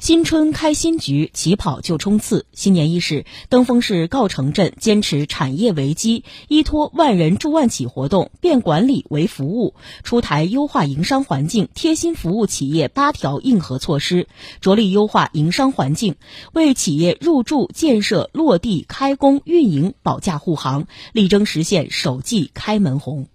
新春开新局起跑就冲刺新年伊始登封市告城镇坚持产业为基依托万人助万企活动变管理为服务出台优化营商环境贴心服务企业八条硬核措施着力优化营商环境为企业入驻建设落地开工运营保驾护航力争实现首季开门红。